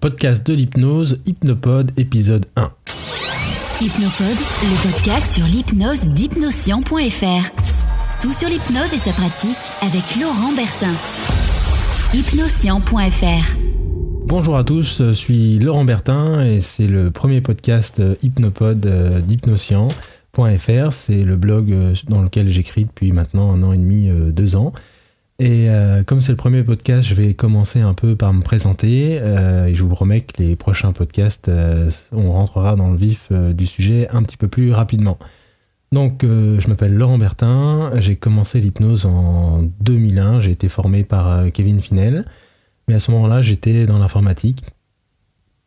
Podcast de l'hypnose, Hypnopode, épisode 1. Hypnopode, le podcast sur l'hypnose d'hypnoscient.fr. Tout sur l'hypnose et sa pratique avec Laurent Bertin. Hypnoscient.fr. Bonjour à tous, je suis Laurent Bertin et c'est le premier podcast Hypnopode euh, d'hypnoscient.fr. C'est le blog euh, dans lequel j'écris depuis maintenant un an et demi, euh, deux ans. Et euh, comme c'est le premier podcast, je vais commencer un peu par me présenter. Euh, et je vous promets que les prochains podcasts, euh, on rentrera dans le vif du sujet un petit peu plus rapidement. Donc, je m'appelle Laurent Bertin. J'ai commencé l'hypnose en 2001. J'ai été formé par Kevin Finel. Mais à ce moment-là, j'étais dans l'informatique.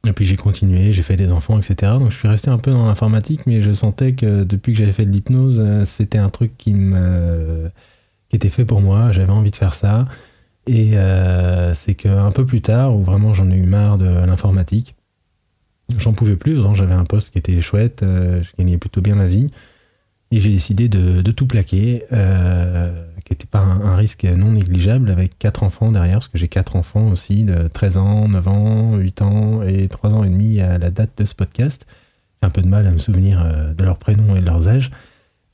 Et puis j'ai continué, j'ai fait des enfants, etc. Donc je suis resté un peu dans l'informatique, mais je sentais que depuis que j'avais fait de l'hypnose, c'était un truc qui me qui était fait pour moi, j'avais envie de faire ça. Et euh, c'est qu'un peu plus tard, où vraiment j'en ai eu marre de l'informatique, j'en pouvais plus, j'avais un poste qui était chouette, euh, je gagnais plutôt bien ma vie, et j'ai décidé de, tout plaquer, euh, qui n'était pas un, risque non négligeable, avec quatre enfants derrière, parce que j'ai quatre enfants aussi, de 13 ans, 9 ans, 8 ans et 3 ans et demi à la date de ce podcast. J'ai un peu de mal à me souvenir de leurs prénoms et de leurs âges.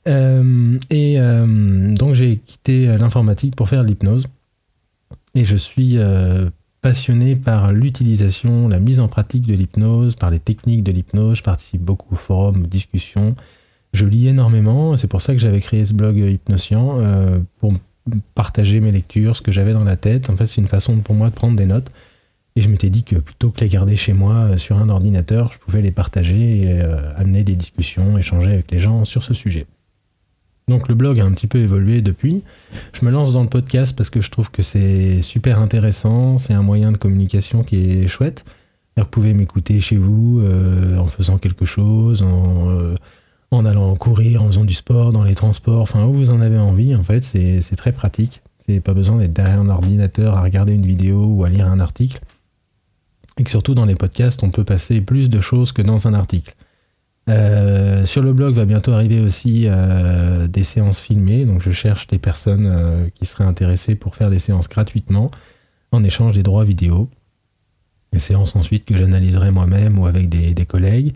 Euh, et euh, donc j'ai quitté l'informatique pour faire l'hypnose. Et je suis euh, passionné par l'utilisation, la mise en pratique de l'hypnose, par les techniques de l'hypnose. Je participe beaucoup aux forums, aux discussions. Je lis énormément. C'est pour ça que j'avais créé ce blog Hypnoscient, pour partager mes lectures, ce que j'avais dans la tête. En fait, c'est une façon pour moi de prendre des notes. Et je m'étais dit que plutôt que les garder chez moi sur un ordinateur, je pouvais les partager et amener des discussions, échanger avec les gens sur ce sujet. Donc le blog a un petit peu évolué depuis. Je me lance dans le podcast parce que je trouve que c'est super intéressant, c'est un moyen de communication qui est chouette. Vous pouvez m'écouter chez vous euh, en faisant quelque chose, euh, en, allant courir, en faisant du sport, dans les transports, enfin où vous en avez envie. En fait, c'est très pratique. C'est pas besoin d'être derrière un ordinateur à regarder une vidéo ou à lire un article. Et que surtout dans les podcasts, on peut passer plus de choses que dans un article. Euh, sur le blog va bientôt arriver aussi euh, des séances filmées, donc je cherche des personnes euh, qui seraient intéressées pour faire des séances gratuitement en échange des droits vidéo. Des séances ensuite que j'analyserai moi-même ou avec des, collègues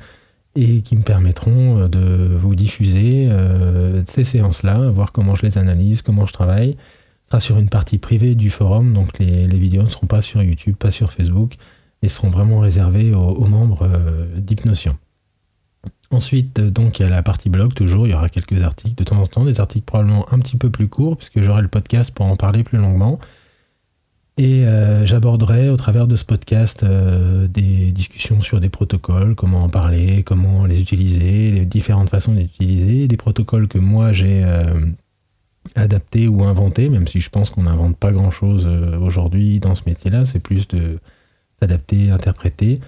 et qui me permettront de vous diffuser ces séances-là, voir comment je les analyse, comment je travaille. Ce sera sur une partie privée du forum, donc les, vidéos ne seront pas sur YouTube, pas sur Facebook, et seront vraiment réservées aux, aux membres d'Hypnotion. Ensuite, euh, donc, il y a la partie blog, toujours, il y aura quelques articles. De temps en temps, des articles probablement un petit peu plus courts, puisque j'aurai le podcast pour en parler plus longuement. Et euh, j'aborderai au travers de ce podcast euh, des discussions sur des protocoles, comment en parler, comment les utiliser, les différentes façons d'utiliser, des protocoles que moi j'ai adaptés ou inventés, même si je pense qu'on n'invente pas grand-chose aujourd'hui dans ce métier-là, c'est plus de s'adapter, interpréter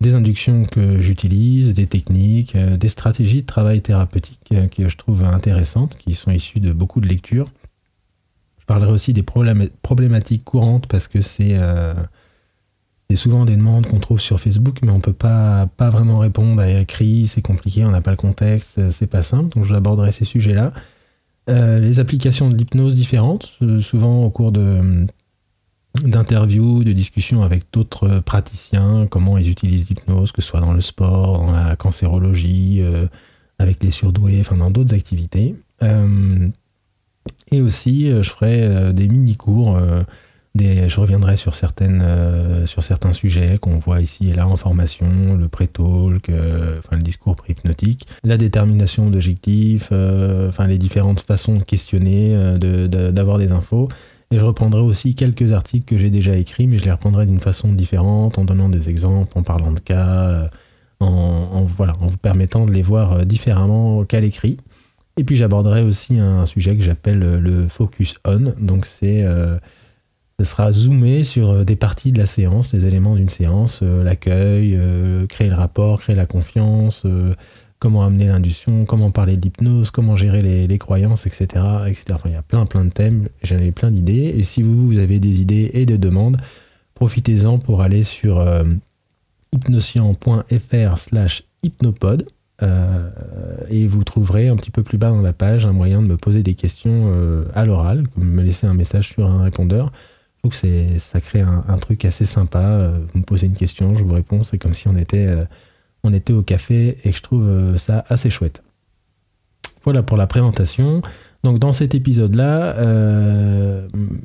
des inductions que j'utilise, des techniques, euh, des stratégies de travail thérapeutique euh, que je trouve intéressantes, qui sont issues de beaucoup de lectures. Je parlerai aussi des problématiques courantes parce que euh, c'est souvent des demandes qu'on trouve sur Facebook, mais on ne peut pas, pas vraiment répondre à écrit, c'est compliqué, on n'a pas le contexte, c'est pas simple, donc j'aborderai ces sujets-là. les applications de l'hypnose différentes, souvent au cours de, d'interviews, de discussions avec d'autres praticiens, comment ils utilisent l'hypnose, que ce soit dans le sport, dans la cancérologie, euh, avec les surdoués, enfin dans d'autres activités. Euh, et aussi, euh, je ferai des mini-cours, je reviendrai sur, certaines, sur certains sujets qu'on voit ici et là en formation, le pré-talk, enfin, le discours pré-hypnotique, la détermination d'objectifs, enfin les différentes façons de questionner, d'avoir des infos. Et je reprendrai aussi quelques articles que j'ai déjà écrits, mais je les reprendrai d'une façon différente, en donnant des exemples, en parlant de cas, euh, en, voilà, en vous permettant de les voir euh, différemment qu'à l'écrit. Et puis j'aborderai aussi un sujet que j'appelle euh, le focus on. Donc c'est ce sera zoomé sur des parties de la séance, les éléments d'une séance, l'accueil, créer le rapport, créer la confiance, comment amener l'induction, comment parler de l'hypnose, comment gérer les, croyances, etc., etc. Il y a plein plein de thèmes, j'en ai plein d'idées. Et si vous, avez des idées et des demandes, profitez-en pour aller sur euh, hypnoscient.fr slash hypnopode. Euh, et vous trouverez un petit peu plus bas dans la page un moyen de me poser des questions euh, à l'oral, comme me laisser un message sur un répondeur. trouve que ça crée un, truc assez sympa. vous me posez une question, je vous réponds. C'est comme si on était, on était au café et je trouve ça assez chouette. Voilà pour la présentation. Donc dans cet épisode-là,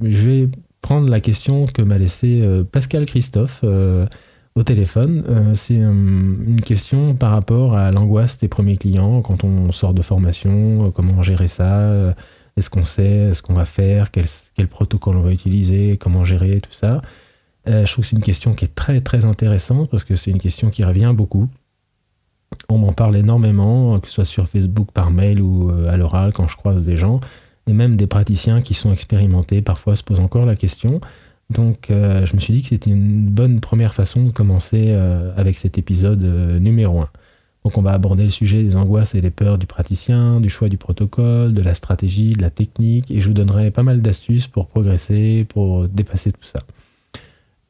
je vais prendre la question que m'a laissée Pascal Christophe au téléphone. Euh, c'est euh, une question par rapport à l'angoisse des premiers clients quand on sort de formation, euh, comment gérer ça, est-ce qu'on sait ce qu'on va faire, quel, quel, protocole on va utiliser, comment gérer tout ça. je trouve que c'est une question qui est très très intéressante parce que c'est une question qui revient beaucoup. On m'en parle énormément, que ce soit sur Facebook, par mail ou à l'oral quand je croise des gens. Et même des praticiens qui sont expérimentés parfois se posent encore la question. Donc euh, je me suis dit que c'était une bonne première façon de commencer euh, avec cet épisode euh, numéro 1. Donc on va aborder le sujet des angoisses et des peurs du praticien, du choix du protocole, de la stratégie, de la technique, et je vous donnerai pas mal d'astuces pour progresser, pour dépasser tout ça.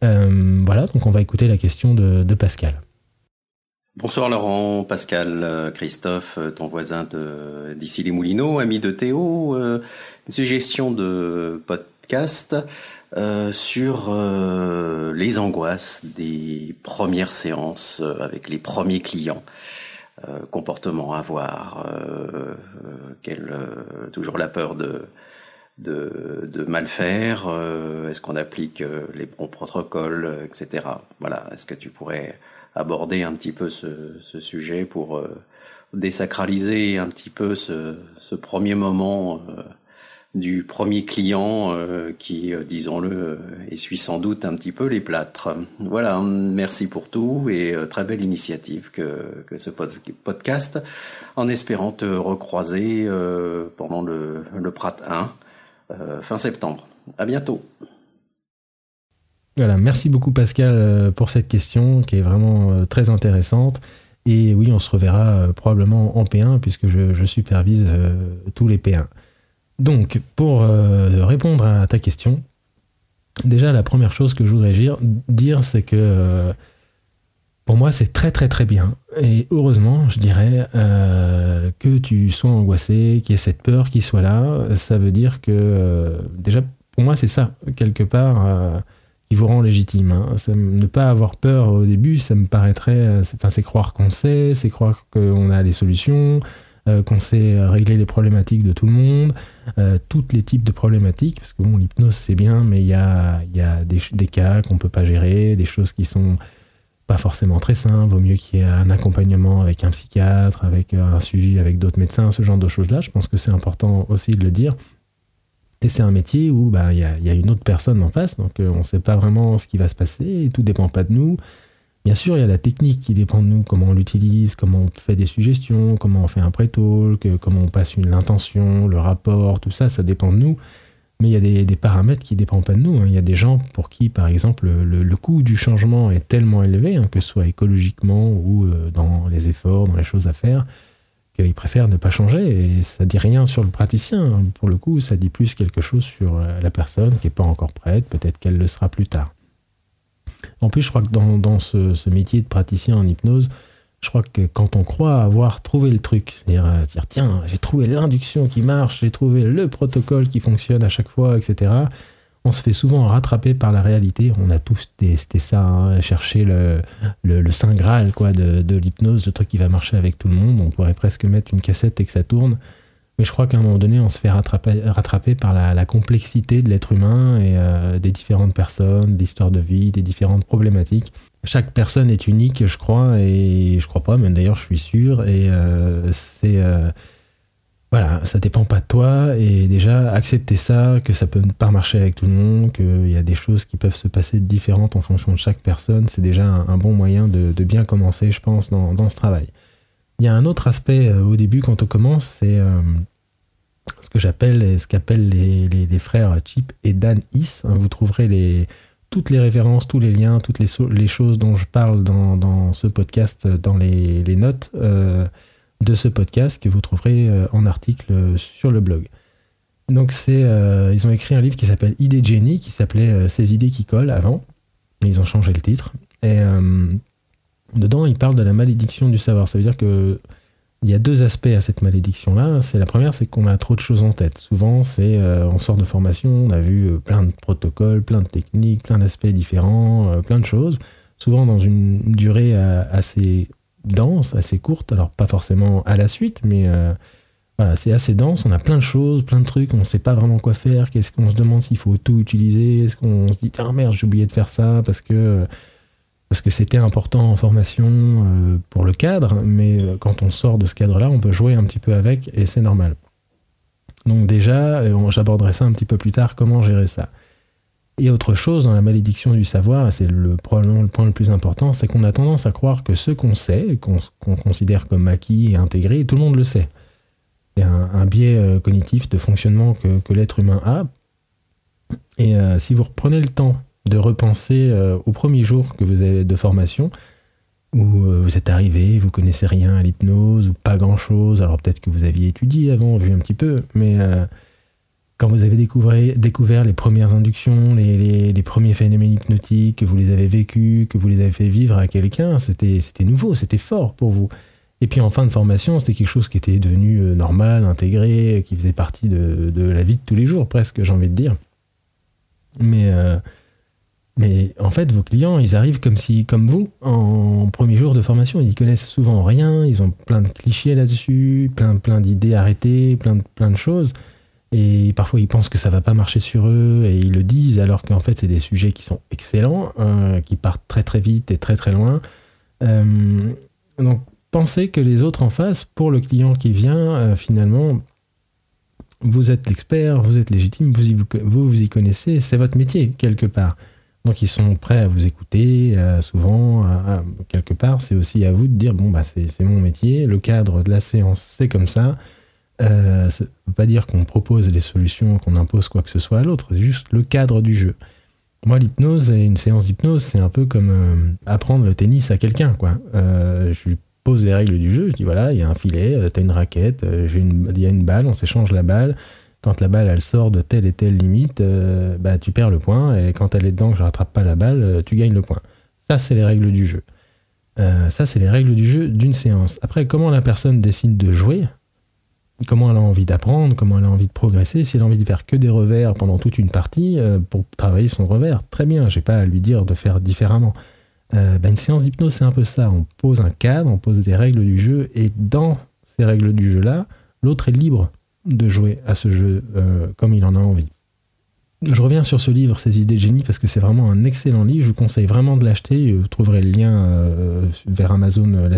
voilà, donc on va écouter la question de, Pascal. Bonsoir Laurent, Pascal, Christophe, ton voisin d'ici les Moulineaux, ami de Théo. une suggestion de podcast euh, sur euh, les angoisses des premières séances euh, avec les premiers clients. comportement à avoir, quelle, toujours la peur de, de, de mal faire, est-ce qu'on applique les bons protocoles, etc. Voilà, est-ce que tu pourrais aborder un petit peu ce, ce sujet pour désacraliser un petit peu ce, ce premier moment du premier client euh, qui, euh, disons-le, euh, essuie sans doute un petit peu les plâtres. Voilà, merci pour tout et très belle initiative que, que ce podcast, en espérant te recroiser pendant le, le Prat 1 fin septembre. À bientôt. Voilà, merci beaucoup Pascal pour cette question qui est vraiment très intéressante. Et oui, on se reverra probablement en P1 puisque je, supervise tous les P1. Donc, pour euh, répondre à ta question, déjà la première chose que je voudrais dire, c'est que euh, pour moi c'est très très très bien. Et heureusement, je dirais, euh, que tu sois angoissé, qu'il y ait cette peur qui soit là. Ça veut dire que déjà, pour moi c'est ça, quelque part, qui vous rend légitime. Hein. ne pas avoir peur au début, ça me paraîtrait... c'est croire qu'on sait, c'est croire qu'on a les solutions. Euh, qu'on sait régler les problématiques de tout le monde, euh, tous les types de problématiques, parce que bon, l'hypnose c'est bien, mais il y a, des, cas qu'on peut pas gérer, des choses qui sont pas forcément très simples, vaut mieux qu'il y ait un accompagnement avec un psychiatre, avec un suivi avec d'autres médecins, ce genre de choses-là. Je pense que c'est important aussi de le dire. Et c'est un métier où bah, il y, a, une autre personne en face, donc euh, on ne sait pas vraiment ce qui va se passer, et tout dépend pas de nous. Bien sûr, il y a la technique qui dépend de nous, comment on l'utilise, comment on fait des suggestions, comment on fait un pré-talk, comment on passe l'intention, le rapport, tout ça, ça dépend de nous. Mais il y a des, paramètres qui ne dépendent pas de nous. Hein. Il y a des gens pour qui, par exemple, le, coût du changement est tellement élevé, hein, que ce soit écologiquement ou euh, dans les efforts, dans les choses à faire, qu'ils préfèrent ne pas changer. Et ça dit rien sur le praticien. Pour le coup, ça dit plus quelque chose sur la personne qui n'est pas encore prête. Peut-être qu'elle le sera plus tard. En plus, je crois que dans, ce, métier de praticien en hypnose, je crois que quand on croit avoir trouvé le truc, c'est-à-dire euh, dire tiens, j'ai trouvé l'induction qui marche, j'ai trouvé le protocole qui fonctionne à chaque fois, etc., on se fait souvent rattraper par la réalité. On a tous testé ça, hein, chercher le, saint graal quoi, de, l'hypnose, le truc qui va marcher avec tout le monde. On pourrait presque mettre une cassette et que ça tourne. Mais je crois qu'à un moment donné, on se fait rattraper, par la, complexité de l'être humain et euh, des différentes personnes, l'histoire de vie, des différentes problématiques. Chaque personne est unique, je crois, et je crois pas, mais d'ailleurs, je suis sûr. Et euh, c'est. Euh, voilà, ça dépend pas de toi. Et déjà, accepter ça, que ça peut pas marcher avec tout le monde, qu'il y a des choses qui peuvent se passer différentes en fonction de chaque personne, c'est déjà un, bon moyen de, bien commencer, je pense, dans ce travail. Il y a un autre aspect euh, au début quand on commence, c'est euh, ce que j'appelle, ce qu'appellent les, frères Chip et Dan Is. Hein, vous trouverez toutes les références, tous les liens, toutes les, choses dont je parle dans, ce podcast, dans les, notes euh, de ce podcast que vous trouverez en article sur le blog. Donc c'est, ils ont écrit un livre qui s'appelle Idée Jenny, qui s'appelait Ces idées qui collent avant, mais ils ont changé le titre. Et Dedans, il parle de la malédiction du savoir. Ça veut dire que il y a deux aspects à cette malédiction-là. C'est la première, c'est qu'on a trop de choses en tête. Souvent, c'est euh, on sort de formation, on a vu euh, plein de protocoles, plein de techniques, plein d'aspects différents, euh, plein de choses. Souvent dans une durée assez dense, assez courte. Alors pas forcément à la suite, mais voilà, c'est assez dense. On a plein de choses, plein de trucs. On ne sait pas vraiment quoi faire. Qu'est-ce qu'on se demande s'il faut tout utiliser? Est-ce qu'on se dit ah merde, j'ai oublié de faire ça parce que parce que c'était important en formation euh, pour le cadre, mais euh, quand on sort de ce cadre-là, on peut jouer un petit peu avec et c'est normal. Donc déjà, euh, j'aborderai ça un petit peu plus tard, comment gérer ça. Et autre chose dans la malédiction du savoir, c'est le, probablement le point le plus important, c'est qu'on a tendance à croire que ce qu'on sait, qu'on considère comme acquis et intégré, tout le monde le sait. C'est un, biais cognitif de fonctionnement que, l'être humain a. Et si vous reprenez le temps de repenser euh, au premier jour que vous avez de formation, où euh, vous êtes arrivé, vous connaissez rien à l'hypnose ou pas grand chose. Alors peut-être que vous aviez étudié avant, vu un petit peu, mais euh, quand vous avez découvert, les premières inductions, les, premiers phénomènes hypnotiques, que vous les avez vécus, que vous les avez fait vivre à quelqu'un, c'était nouveau, c'était fort pour vous. Et puis en fin de formation, c'était quelque chose qui était devenu normal, intégré, qui faisait partie de, la vie de tous les jours, presque, j'ai envie de dire. Mais mais en fait, vos clients, ils arrivent comme si, comme vous, en premier jour de formation, ils connaissent souvent rien, ils ont plein de clichés là-dessus, plein, d'idées arrêtées, plein de choses. Et parfois, ils pensent que ça va pas marcher sur eux et ils le disent, alors qu'en fait, c'est des sujets qui sont excellents, euh, qui partent très très vite et très très loin. Euh, donc, pensez que les autres en face, pour le client qui vient, euh, finalement, vous êtes l'expert, vous êtes légitime, vous, vous, vous y connaissez, c'est votre métier quelque part. Donc ils sont prêts à vous écouter, souvent, quelque part, c'est aussi à vous de dire, bon, bah, c'est mon métier, le cadre de la séance, c'est comme ça. Euh, ça veut pas dire qu'on propose les solutions, qu'on impose quoi que ce soit à l'autre, c'est juste le cadre du jeu. Moi, l'hypnose et une séance d'hypnose, c'est un peu comme euh, apprendre le tennis à quelqu'un, quoi. je lui pose les règles du jeu, je dis, voilà, il y a un filet, tu as une raquette, il y a une balle, on s'échange la balle, quand la balle elle sort de telle et telle limite, euh, bah, tu perds le point, et quand elle est dedans, que je rattrape pas la balle, euh, tu gagnes le point. Ça, c'est les règles du jeu. Euh, ça, c'est les règles du jeu d'une séance. Après, comment la personne décide de jouer, comment elle a envie d'apprendre, comment elle a envie de progresser, si elle a envie de faire que des revers pendant toute une partie pour travailler son revers, très bien, j'ai pas à lui dire de faire différemment. Bah, une séance d'hypnose, c'est un peu ça. On pose un cadre, on pose des règles du jeu, et dans ces règles du jeu-là, l'autre est libre de jouer à ce jeu euh, comme il en a envie. Je reviens sur ce livre, Ces idées de génie, parce que c'est vraiment un excellent livre. Je vous conseille vraiment de l'acheter. Vous trouverez le lien euh, vers Amazon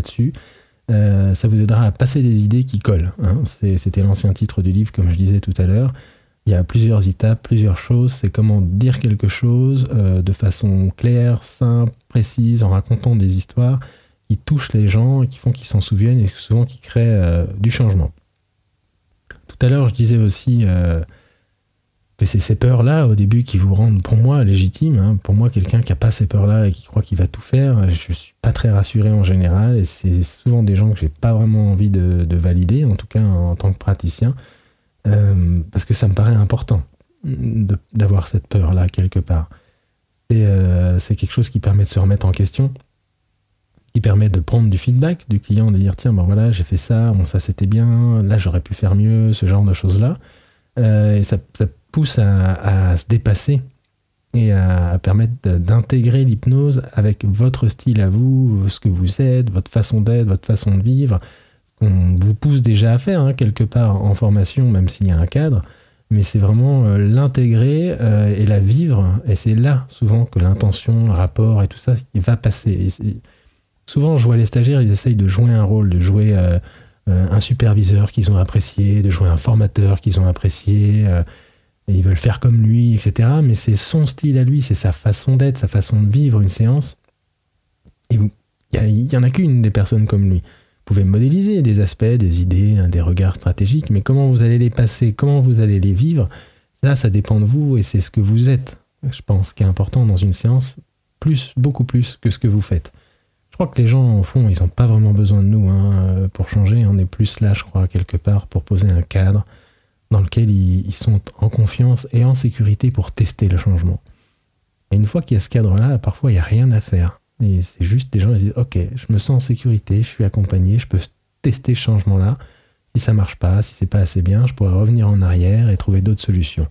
euh, ça vous aidera à passer des idées qui collent. Hein. C'était l'ancien titre du livre, comme je disais tout à l'heure. Il y a plusieurs étapes, plusieurs choses. C'est comment dire quelque chose de façon claire, simple, précise, en racontant des histoires qui touchent les gens et qui font qu'ils s'en souviennent et souvent qui créent du changement. Tout à l'heure, je disais aussi que c'est ces peurs-là, au début, qui vous rendent, pour moi, légitimes. Hein. Pour moi, quelqu'un qui n'a pas ces peurs-là et qui croit qu'il va tout faire, je ne suis pas très rassuré en général. Et c'est souvent des gens que j'ai pas vraiment envie de, valider, en tout cas en, tant que praticien, euh, parce que ça me paraît important d'avoir cette peur-là quelque part. Euh, c'est quelque chose qui permet de se remettre en question qui permet de prendre du feedback du client, de dire tiens, ben voilà, j'ai fait ça, bon, ça c'était bien, là j'aurais pu faire mieux, ce genre de choses-là. Euh, et ça, pousse à, se dépasser et à, permettre d'intégrer l'hypnose avec votre style à vous, ce que vous êtes, votre façon d'être, votre façon de vivre, qu'on vous pousse déjà à faire hein, quelque part en formation, même s'il y a un cadre. Mais c'est vraiment euh, l'intégrer euh, et la vivre. Et c'est là souvent que l'intention, le rapport et tout ça, il va passer. Souvent, je vois les stagiaires, ils essayent de jouer un rôle, de jouer euh, un superviseur qu'ils ont apprécié, de jouer un formateur qu'ils ont apprécié. Ils veulent faire comme lui, etc. Mais c'est son style à lui, c'est sa façon d'être, sa façon de vivre une séance. Et il n'y en a qu'une des personnes comme lui. Vous pouvez modéliser des aspects, des idées, hein, des regards stratégiques, mais comment vous allez les passer, comment vous allez les vivre, ça, ça dépend de vous et c'est ce que vous êtes, je pense, qui est important dans une séance, plus, beaucoup plus que ce que vous faites. Je crois que les gens, au fond, ils n'ont pas vraiment besoin de nous hein, pour changer. On est plus là, je crois, quelque part, pour poser un cadre dans lequel ils, sont en confiance et en sécurité pour tester le changement. Et une fois qu'il y a ce cadre-là, parfois, il n'y a rien à faire. Et c'est juste des gens qui disent, OK, je me sens en sécurité, je suis accompagné, je peux tester ce changement-là. Si ça marche pas, si c'est pas assez bien, je pourrais revenir en arrière et trouver d'autres solutions.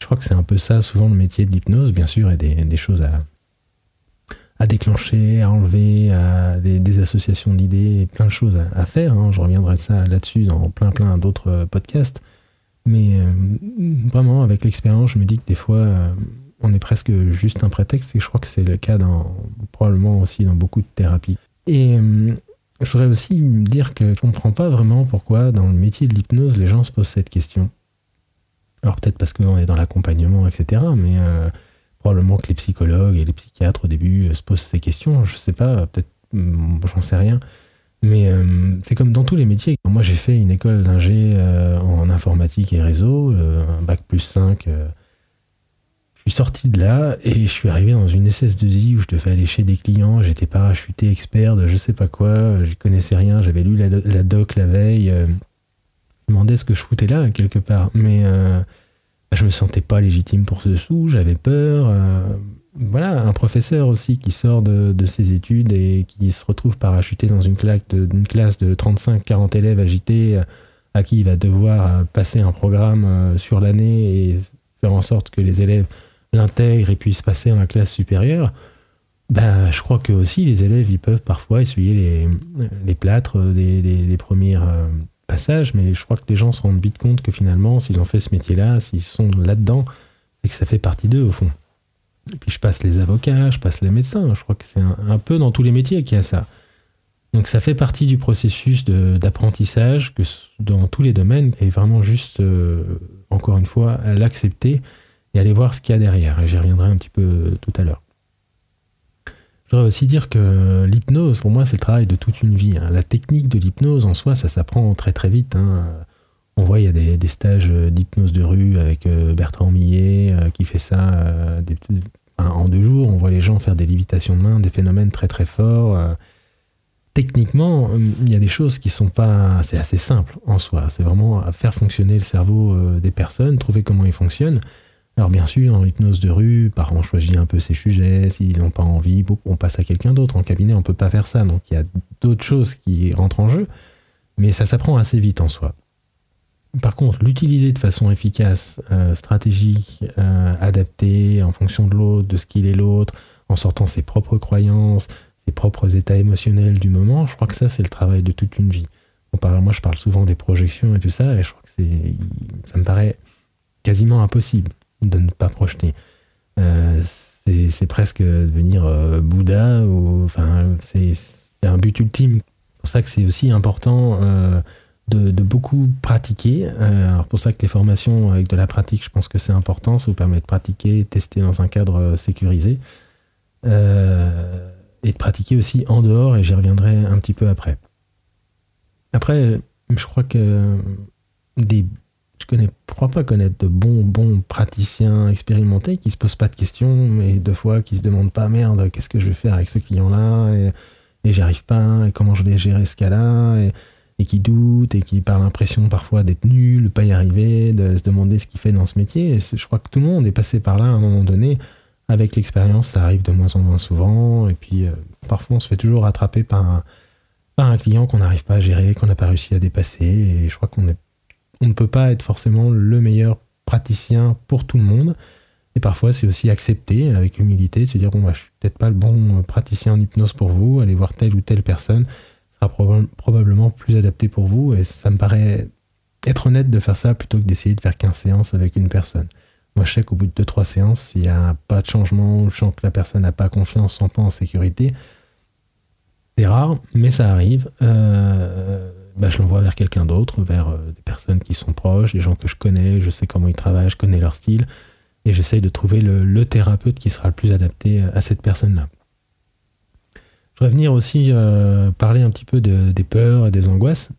Je crois que c'est un peu ça, souvent, le métier de l'hypnose. Bien sûr, a des, choses à, déclencher, à enlever, à des, associations d'idées, plein de choses à, faire. Hein. Je reviendrai ça là-dessus dans plein, plein d'autres podcasts. Mais euh, vraiment, avec l'expérience, je me dis que des fois, euh, on est presque juste un prétexte. Et je crois que c'est le cas dans, probablement aussi dans beaucoup de thérapies. Et je voudrais aussi dire que je ne comprends pas vraiment pourquoi, dans le métier de l'hypnose, les gens se posent cette question. Alors peut-être parce qu'on est dans l'accompagnement, etc. Mais euh, probablement que les psychologues et les psychiatres au début euh, se posent ces questions. Je sais pas, peut-être, mm, j'en sais rien. Mais euh, c'est comme dans tous les métiers. Moi, j'ai fait une école d'ingé en informatique et réseau, un bac plus 5. je suis sorti de là et je suis arrivé dans une SS2I où je devais aller chez des clients. J'étais parachuté expert de je sais pas quoi. Je connaissais rien. J'avais lu la, doc la veille demandais ce que je foutais là, quelque part. Mais euh, je me sentais pas légitime pour ce sous, j'avais peur. Euh, voilà, un professeur aussi qui sort de, ses études et qui se retrouve parachuté dans une, classe de, classe de 35-40 élèves agités euh, à qui il va devoir passer un programme sur l'année et faire en sorte que les élèves l'intègrent et puissent passer en la classe supérieure. Bah, je crois que aussi les élèves ils peuvent parfois essuyer les, plâtres des, des, premières, passage, mais je crois que les gens se rendent vite compte que finalement, s'ils ont fait ce métier-là, s'ils sont là-dedans, c'est que ça fait partie d'eux au fond. Et puis je passe les avocats, je passe les médecins, je crois que c'est un, peu dans tous les métiers qu'il y a ça. Donc ça fait partie du processus d'apprentissage que dans tous les domaines, et vraiment juste, euh, encore une fois, l'accepter et aller voir ce qu'il y a derrière. Et j'y reviendrai un petit peu tout à l'heure. Je voudrais aussi dire que l'hypnose, pour moi, c'est le travail de toute une vie. Hein. La technique de l'hypnose, en soi, ça s'apprend très très vite. Hein. On voit, il y a des, stages d'hypnose de rue avec euh, Bertrand Millet euh, qui fait ça euh, en deux jours. On voit les gens faire des lévitations de main, des phénomènes très très forts. Techniquement, il y a des choses qui sont pas. C'est assez simple en soi. C'est vraiment faire fonctionner le cerveau des personnes, trouver comment il fonctionne. Alors bien sûr, en hypnose de rue, par on choisit un peu ses sujets, s'ils n'ont pas envie, on passe à quelqu'un d'autre. En cabinet, on ne peut pas faire ça, donc il y a d'autres choses qui rentrent en jeu, mais ça s'apprend assez vite en soi. Par contre, l'utiliser de façon efficace, euh, stratégique, euh, adaptée en fonction de l'autre, de ce qu'il est l'autre, en sortant ses propres croyances, ses propres états émotionnels du moment, je crois que ça, c'est le travail de toute une vie. moi, je parle souvent des projections et tout ça, et je crois que ça me paraît quasiment impossible de ne pas projeter. Euh, c'est presque devenir euh, Bouddha, ou, enfin, c'est un but ultime. C'est pour ça que c'est aussi important euh, de, beaucoup pratiquer. alors pour ça que les formations avec de la pratique, je pense que c'est important, ça vous permet de pratiquer, tester dans un cadre sécurisé. et de pratiquer aussi en dehors, et j'y reviendrai un petit peu après. Après, je crois que des je connais, crois pas connaître de bons, bons praticiens expérimentés qui se posent pas de questions et deux fois qui se demandent pas merde, qu'est-ce que je vais faire avec ce client-là et, et j'arrive pas et comment je vais gérer ce cas-là qui doutent et qui par l'impression parfois d'être nul, de pas y arriver, de se demander ce qu'il fait dans ce métier. Et je crois que tout le monde est passé par là à un moment donné. Avec l'expérience, ça arrive de moins en moins souvent. Et puis, euh, parfois, on se fait toujours rattraper par un, par un client qu'on n'arrive pas à gérer, qu'on n'a pas réussi à dépasser. Et je crois qu'on est on ne peut pas être forcément le meilleur praticien pour tout le monde. Et parfois, c'est aussi accepter avec humilité, se dire bon, bah, je suis peut-être pas le bon praticien en hypnose pour vous, allez voir telle ou telle personne, probablement plus adapté pour vous. Et ça me paraît être honnête de faire ça plutôt que d'essayer de faire 15 séances avec une personne. Moi, je sais qu'au bout de 2-3 séances, s'il n'y a pas de changement, je sens que la personne n'a pas confiance, sent pas en sécurité, c'est rare, mais ça arrive. Euh, bah, je l'envoie vers quelqu'un d'autre, vers euh, des personnes qui sont proches, des gens que je connais, je sais comment ils travaillent, je connais leur style, et j'essaye de trouver le, thérapeute qui sera le plus adapté à cette personne-là. Je voudrais venir aussi euh, parler un petit peu des peurs et des angoisses.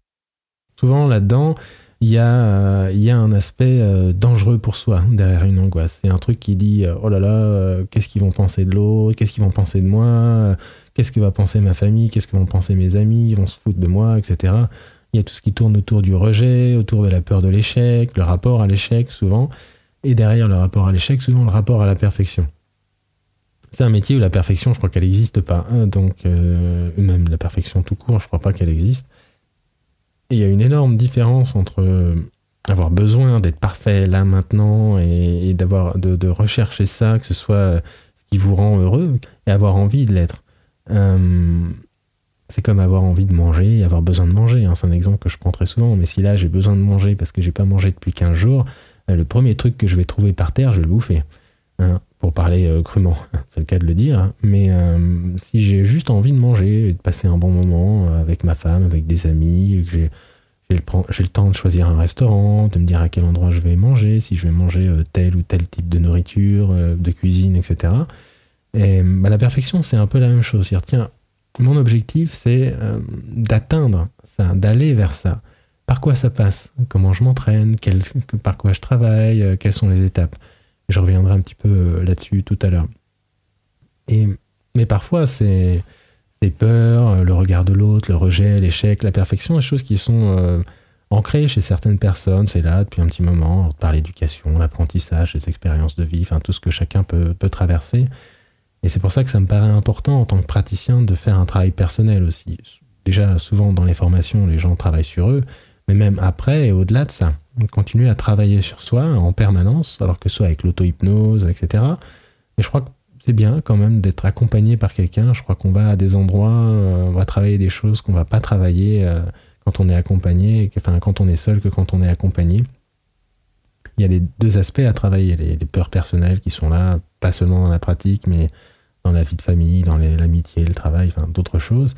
Souvent là-dedans, il y, a, euh, il y a un aspect dangereux pour soi derrière une angoisse. C'est un truc qui dit oh là là, qu'est-ce qu'ils vont penser de l'autre, qu'est-ce qu'ils vont penser de moi, Qu'est-ce que va penser ma famille Qu'est-ce que vont penser mes amis Ils vont se foutre de moi, etc. Il y a tout ce qui tourne autour du rejet, autour de la peur de l'échec, le rapport à l'échec souvent, et derrière le rapport à l'échec, souvent le rapport à la perfection. C'est un métier où la perfection, je crois qu'elle n'existe pas. Hein, donc, euh, même la perfection tout court, je crois pas qu'elle existe. il y a une énorme différence entre avoir besoin d'être parfait là maintenant et, d'avoir de, rechercher ça, que ce soit ce qui vous rend heureux, et avoir envie de l'être. c'est comme avoir envie de manger et avoir besoin de manger. Hein. C'est un exemple que je prends très souvent. Mais si là j'ai besoin de manger parce que j'ai pas mangé depuis 15 jours, le premier truc que je vais trouver par terre, je vais le bouffer. Hein pour parler euh, crûment, c'est le cas de le dire. Hein. Mais euh, si j'ai juste envie de manger, de passer un bon moment euh, avec ma femme, avec des amis, que j'ai le, temps de choisir un restaurant, de me dire à quel endroit je vais manger, si je vais manger tel ou tel type de nourriture, de cuisine, etc. Et bah, la perfection, c'est un peu la même chose. tiens, mon objectif, c'est d'atteindre ça, d'aller vers ça. Par quoi ça passe? Comment je m'entraîne? Par quoi je travaille? Quelles sont les étapes? Je reviendrai un petit peu euh, là-dessus tout à l'heure. Et, mais parfois, c'est ces peurs, euh, le regard de l'autre, le rejet, l'échec, la perfection, des choses qui sont euh, ancrées chez certaines personnes. C'est là depuis un petit moment, par l'éducation, l'apprentissage, les expériences de vie, enfin tout ce que chacun peut, peut traverser. Et c'est pour ça que ça me paraît important en tant que praticien de faire un travail personnel aussi. Déjà, souvent dans les formations, les gens travaillent sur eux, mais même après et au-delà de ça continuer à travailler sur soi en permanence, alors que ce soit avec l'auto-hypnose, etc. Mais je crois que c'est bien quand même d'être accompagné par quelqu'un. Je crois qu'on va à des endroits, euh, on va travailler des choses qu'on va pas travailler euh, quand on est accompagné, enfin quand on est seul que quand on est accompagné. Il y a les deux aspects à travailler, les, les peurs personnelles qui sont là, pas seulement dans la pratique, mais dans la vie de famille, dans l'amitié, le travail, enfin d'autres choses.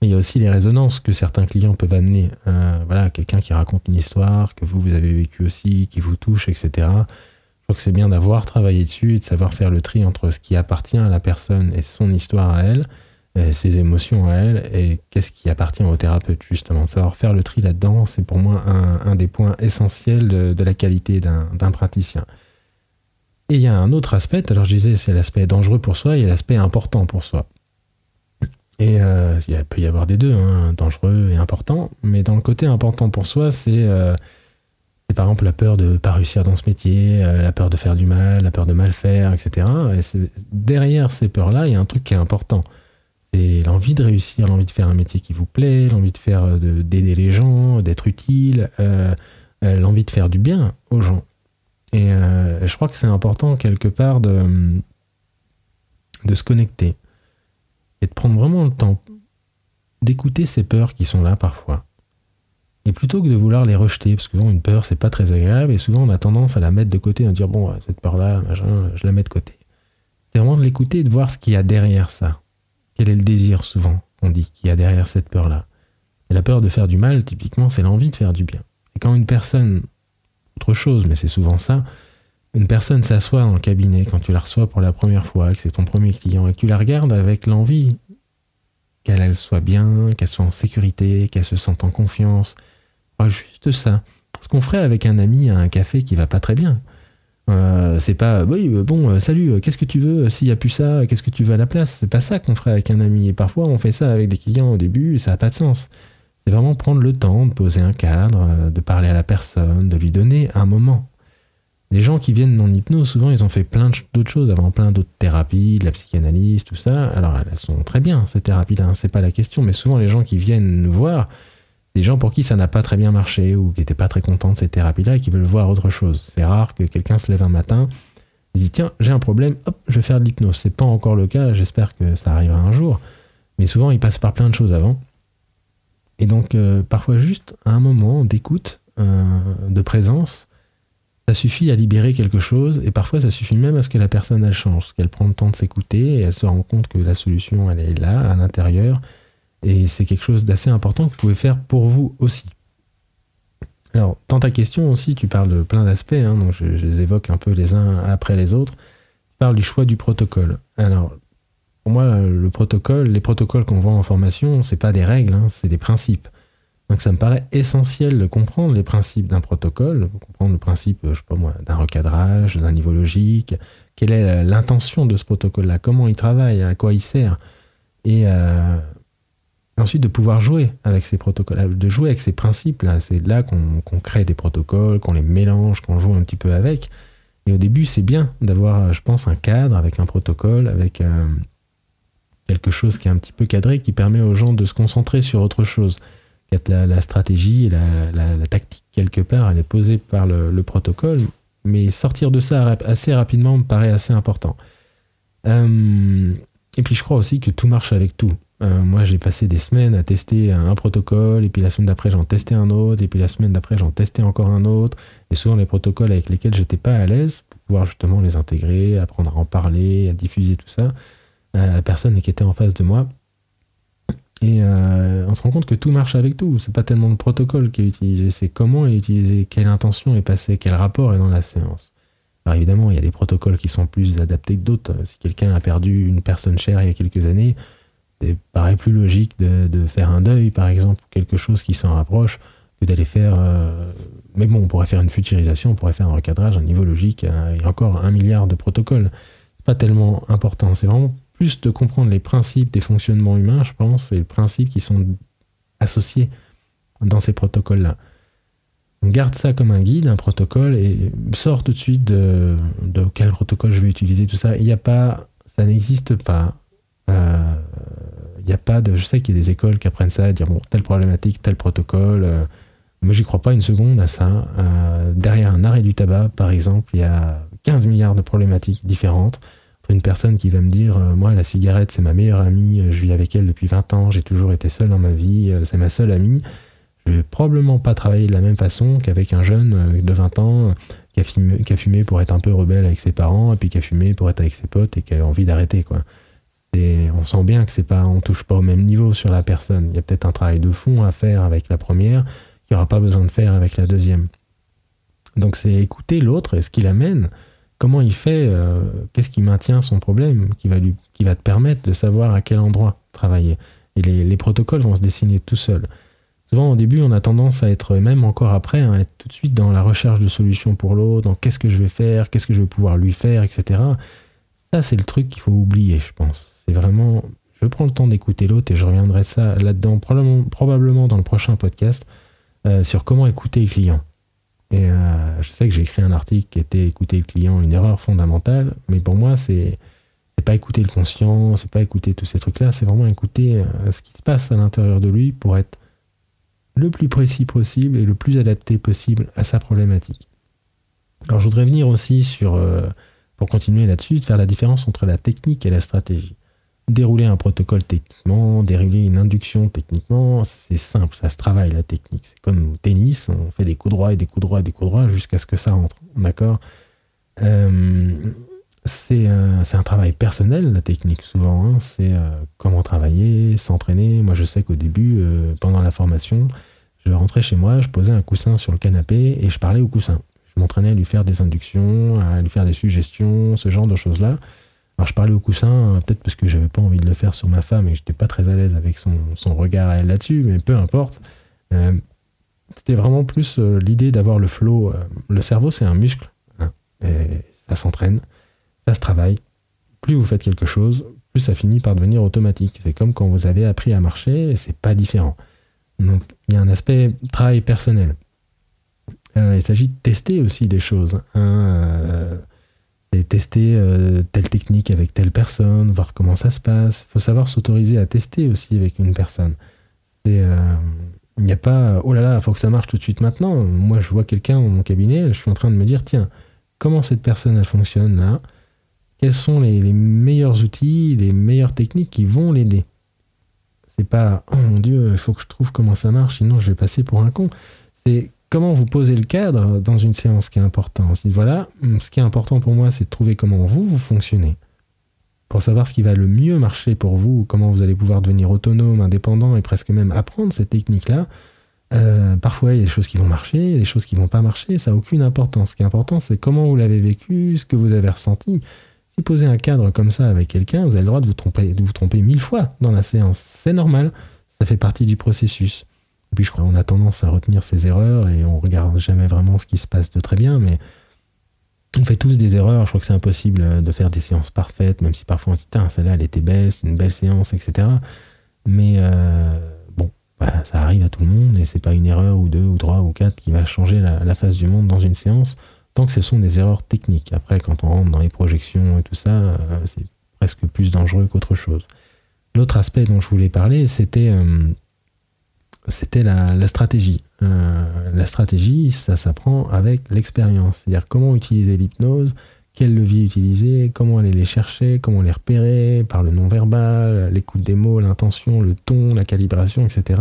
Mais il y a aussi les résonances que certains clients peuvent amener. Euh, voilà, quelqu'un qui raconte une histoire que vous, vous avez vécu aussi, qui vous touche, etc. Je crois que c'est bien d'avoir travaillé dessus et de savoir faire le tri entre ce qui appartient à la personne et son histoire à elle, et ses émotions à elle, et qu'est-ce qui appartient au thérapeute, justement. Savoir faire le tri là-dedans, c'est pour moi un, des points essentiels de, de la qualité d'un praticien. Et il y a un autre aspect, alors je disais, c'est l'aspect dangereux pour soi et l'aspect important pour soi. Et euh, il peut y avoir des deux, hein, dangereux et important. Mais dans le côté important pour soi, c'est euh, par exemple la peur de ne pas réussir dans ce métier, euh, la peur de faire du mal, la peur de mal faire, etc. Et derrière ces peurs-là, il y a un truc qui est important. C'est l'envie de réussir, l'envie de faire un métier qui vous plaît, l'envie de faire d'aider les gens, d'être utile, l'envie de faire du bien aux gens. Et je crois que c'est important quelque part de, de se connecter de prendre vraiment le temps d'écouter ces peurs qui sont là parfois. Et plutôt que de vouloir les rejeter, parce que souvent une peur c'est pas très agréable, et souvent on a tendance à la mettre de côté, à dire bon, cette peur-là, je la mets de côté. C'est vraiment de l'écouter et de voir ce qu'il y a derrière ça. Quel est le désir souvent qu'on dit qu'il y a derrière cette peur-là. Et la peur de faire du mal, typiquement, c'est l'envie de faire du bien. Et quand une personne, autre chose, mais c'est souvent ça, une personne s'assoit dans le cabinet quand tu la reçois pour la première fois, que c'est ton premier client, et que tu la regardes avec l'envie qu'elle soit bien, qu'elle soit en sécurité, qu'elle se sente en confiance. juste ça. Ce qu'on ferait avec un ami à un café qui va pas très bien. Euh, c'est pas oui euh, bon euh, salut qu'est-ce que tu veux s'il y a plus ça qu'est-ce que tu veux à la place? C'est pas ça qu'on ferait avec un ami et parfois on fait ça avec des clients au début et ça a pas de sens c'est vraiment prendre le temps de poser un cadre de parler à la personne de lui donner un moment les gens qui viennent dans l'hypnose, souvent, ils ont fait plein d'autres choses avant, plein d'autres thérapies, de la psychanalyse, tout ça. Alors, elles sont très bien, ces thérapies-là, hein, c'est pas la question. Mais souvent, les gens qui viennent nous voir, des gens pour qui ça n'a pas très bien marché ou qui n'étaient pas très contents de ces thérapies-là et qui veulent voir autre chose. C'est rare que quelqu'un se lève un matin, dit tiens, j'ai un problème, hop, je vais faire de l'hypnose. C'est pas encore le cas, j'espère que ça arrivera un jour. Mais souvent, ils passent par plein de choses avant. Et donc, euh, parfois, juste un moment d'écoute, euh, de présence, ça suffit à libérer quelque chose et parfois ça suffit même à ce que la personne elle change, qu'elle prend le temps de s'écouter et elle se rend compte que la solution elle est là à l'intérieur et c'est quelque chose d'assez important que vous pouvez faire pour vous aussi. Alors dans ta question aussi tu parles de plein d'aspects, hein, donc je, les évoque un peu les uns après les autres. Tu parles du choix du protocole. Alors pour moi le protocole, les protocoles qu'on voit en formation c'est pas des règles, hein, c'est des principes. Donc ça me paraît essentiel de comprendre les principes d'un protocole, comprendre le principe, je sais pas moi, d'un recadrage, d'un niveau logique, quelle est l'intention de ce protocole-là, comment il travaille, à quoi il sert, et euh, ensuite de pouvoir jouer avec ces protocoles, de jouer avec ces principes-là. C'est là qu'on crée des protocoles, qu'on les mélange, qu'on joue un petit peu avec. Et au début, c'est bien d'avoir, je pense, un cadre avec un protocole, avec euh, quelque chose qui est un petit peu cadré, qui permet aux gens de se concentrer sur autre chose la, stratégie et la, tactique, quelque part, elle est posée par le, protocole, mais sortir de ça assez rapidement me paraît assez important. Euh, et puis je crois aussi que tout marche avec tout. Euh, moi, j'ai passé des semaines à tester un protocole, et puis la semaine d'après, j'en testais un autre, et puis la semaine d'après, j'en testais encore un autre. Et souvent, les protocoles avec lesquels j'étais pas à l'aise, pour pouvoir justement les intégrer, apprendre à en parler, à diffuser tout ça, euh, la personne qui était en face de moi. Et euh, on se rend compte que tout marche avec tout. C'est pas tellement le protocole qui est utilisé, c'est comment est utilisé, quelle intention est passée, quel rapport est dans la séance. Alors évidemment, il y a des protocoles qui sont plus adaptés que d'autres. Si quelqu'un a perdu une personne chère il y a quelques années, il paraît plus logique de, faire un deuil, par exemple, quelque chose qui s'en rapproche, que d'aller faire. Euh, mais bon, on pourrait faire une futurisation, on pourrait faire un recadrage, un niveau logique, euh, il y a encore un milliard de protocoles. C'est pas tellement important. C'est vraiment plus de comprendre les principes des fonctionnements humains, je pense, et les principes qui sont associés dans ces protocoles-là. On garde ça comme un guide, un protocole, et sort tout de suite de, quel protocole je vais utiliser, tout ça. Il n'y a pas, ça n'existe pas. Euh, il n'y a pas de. Je sais qu'il y a des écoles qui apprennent ça, à dire bon, telle problématique, tel protocole. Euh, moi, j'y crois pas une seconde à ça. Euh, derrière un arrêt du tabac, par exemple, il y a 15 milliards de problématiques différentes. Une personne qui va me dire euh, Moi, la cigarette, c'est ma meilleure amie, je vis avec elle depuis 20 ans, j'ai toujours été seul dans ma vie, c'est ma seule amie. Je vais probablement pas travailler de la même façon qu'avec un jeune de 20 ans qui a, fumé, qui a fumé pour être un peu rebelle avec ses parents, et puis qui a fumé pour être avec ses potes et qui a envie d'arrêter, quoi on sent bien que c'est pas, on touche pas au même niveau sur la personne. Il y a peut-être un travail de fond à faire avec la première, qu'il n'y aura pas besoin de faire avec la deuxième. Donc c'est écouter l'autre et ce qu'il amène, comment il fait, euh, qu'est-ce qui maintient son problème, qui va, lui, te permettre de savoir à quel endroit travailler? Et les, protocoles vont se dessiner tout seuls. Souvent au début, on a tendance à être, même encore après, à être tout de suite dans la recherche de solutions pour l'autre, dans qu'est-ce que je vais faire, qu'est-ce que je vais pouvoir lui faire, etc. Ça, c'est le truc qu'il faut oublier, je pense c'est vraiment. Je prends le temps d'écouter l'autre et je reviendrai ça là-dedans, probablement, dans le prochain podcast, euh, sur comment écouter le client. Et euh, je sais que j'ai écrit un article qui était écouter le client, une erreur fondamentale, mais pour moi, c'est pas écouter le conscient, c'est pas écouter tous ces trucs-là, c'est vraiment écouter euh, ce qui se passe à l'intérieur de lui pour être le plus précis possible et le plus adapté possible à sa problématique. Alors je voudrais venir aussi sur, pour continuer là-dessus, de faire la différence entre la technique et la stratégie dérouler un protocole techniquement, dérouler une induction techniquement, c'est simple, ça se travaille la technique. C'est comme au tennis, on fait des coups droits et des coups droits et des coups droits jusqu'à ce que ça rentre. D'accord? Euh, C'est un, travail personnel, la technique, souvent. Hein. c'est euh, comment travailler, s'entraîner. Moi, je sais qu'au début, euh, pendant la formation, je rentrais chez moi, je posais un coussin sur le canapé et je parlais au coussin. Je m'entraînais à lui faire des inductions, à lui faire des suggestions, ce genre de choses-là. Alors je parlais au coussin, euh, peut-être parce que j'avais pas envie de le faire sur ma femme et que j'étais pas très à l'aise avec son, regard à elle là-dessus, mais peu importe. Euh, c'était vraiment plus euh, l'idée d'avoir le flow. le cerveau, c'est un muscle. Hein, ça s'entraîne, ça se travaille. Plus vous faites quelque chose, plus ça finit par devenir automatique. C'est comme quand vous avez appris à marcher, c'est pas différent. Donc il y a un aspect travail personnel. il s'agit de tester aussi des choses. Hein, tester euh, telle technique avec telle personne, voir comment ça se passe. Il faut savoir s'autoriser à tester aussi avec une personne. Euh, il n'y a pas, oh là là, faut que ça marche tout de suite maintenant. Moi, je vois quelqu'un dans mon cabinet, je suis en train de me dire, tiens, comment cette personne, elle fonctionne là? Quels sont les, les meilleurs outils, les meilleures techniques qui vont l'aider? C'est pas, oh mon Dieu, il faut que je trouve comment ça marche, sinon je vais passer pour un con. C'est comment vous posez le cadre dans une séance qui est important. voilà, ce qui est important pour moi, c'est de trouver comment vous, vous fonctionnez. Pour savoir ce qui va le mieux marcher pour vous, comment vous allez pouvoir devenir autonome, indépendant et presque même apprendre cette technique-là. Euh, parfois, il y a des choses qui vont marcher, des choses qui vont pas marcher, ça n'a aucune importance. Ce qui est important, c'est comment vous l'avez vécu, ce que vous avez ressenti. Si vous posez un cadre comme ça avec quelqu'un, vous avez le droit de vous tromper, de vous tromper mille fois dans la séance. C'est normal, ça fait partie du processus puis je crois qu'on a tendance à retenir ses erreurs et on regarde jamais vraiment ce qui se passe de très bien, mais on fait tous des erreurs. Je crois que c'est impossible de faire des séances parfaites, même si parfois on se dit, celle-là, elle était belle, une belle séance, etc. Mais euh, bon, bah, ça arrive à tout le monde et c'est pas une erreur ou deux ou trois ou quatre qui va changer la, face du monde dans une séance, tant que ce sont des erreurs techniques. Après, quand on rentre dans les projections et tout ça, euh, c'est presque plus dangereux qu'autre chose. L'autre aspect dont je voulais parler, c'était euh, c'était la, stratégie. la stratégie, ça s'apprend avec l'expérience. C'est-à-dire comment utiliser l'hypnose, quel levier utiliser, comment aller les chercher, comment les repérer, par le non-verbal, l'écoute des mots, l'intention, le ton, la calibration, etc.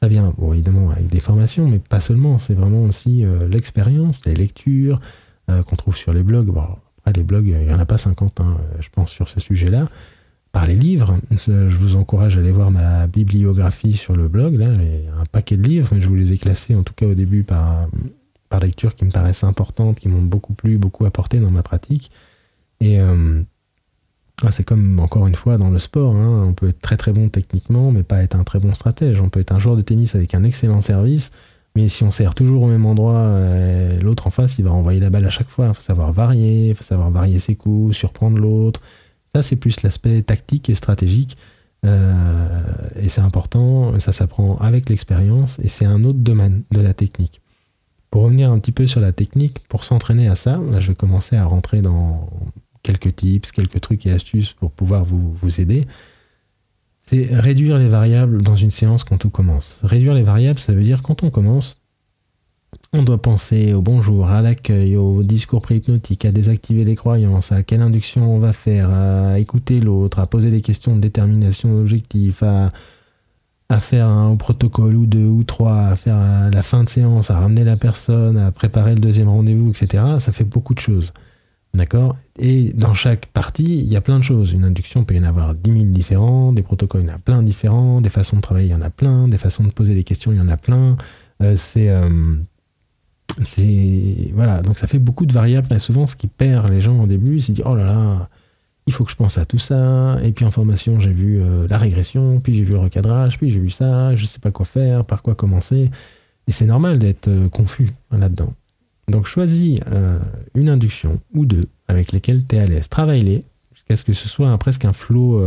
Ça vient, évidemment, avec des formations, mais pas seulement. C'est vraiment aussi euh, l'expérience, les lectures euh, qu'on trouve sur les blogs. Bon, après, les blogs, il n'y en a pas 50, hein, je pense, sur ce sujet-là. Par les livres, je vous encourage à aller voir ma bibliographie sur le blog. Là, j'ai un paquet de livres, je vous les ai classés, en tout cas au début, par par lecture qui me paraissent importantes, qui m'ont beaucoup plu, beaucoup apporté dans ma pratique. Et euh, c'est comme encore une fois dans le sport, hein. on peut être très très bon techniquement, mais pas être un très bon stratège. On peut être un joueur de tennis avec un excellent service, mais si on sert toujours au même endroit, euh, l'autre en face, il va envoyer la balle à chaque fois. Il faut savoir varier, il faut savoir varier ses coups, surprendre l'autre. Ça, c'est plus l'aspect tactique et stratégique. Euh, et c'est important, ça s'apprend avec l'expérience, et c'est un autre domaine de la technique. Pour revenir un petit peu sur la technique, pour s'entraîner à ça, je vais commencer à rentrer dans quelques tips, quelques trucs et astuces pour pouvoir vous, vous aider. C'est réduire les variables dans une séance quand on commence. Réduire les variables, ça veut dire quand on commence, on doit penser au bonjour, à l'accueil, au discours préhypnotique, à désactiver les croyances, à quelle induction on va faire, à écouter l'autre, à poser des questions de détermination d'objectif, à faire un protocole ou deux ou trois, à faire la fin de séance, à ramener la personne, à préparer le deuxième rendez-vous, etc. Ça fait beaucoup de choses. D'accord? Et dans chaque partie, il y a plein de choses. Une induction peut y en avoir 10 000 différents, des protocoles, il y en a plein différents, des façons de travailler, il y en a plein, des façons de poser des questions, il y en a plein. Euh, c'est. Euh, Voilà, donc ça fait beaucoup de variables. Et souvent, ce qui perd les gens au début, c'est dire oh là là, il faut que je pense à tout ça. Et puis en formation, j'ai vu euh, la régression, puis j'ai vu le recadrage, puis j'ai vu ça, je sais pas quoi faire, par quoi commencer. Et c'est normal d'être euh, confus là-dedans. Donc choisis euh, une induction ou deux avec lesquelles tu es à l'aise. Travaille-les jusqu'à ce que ce soit presque un flow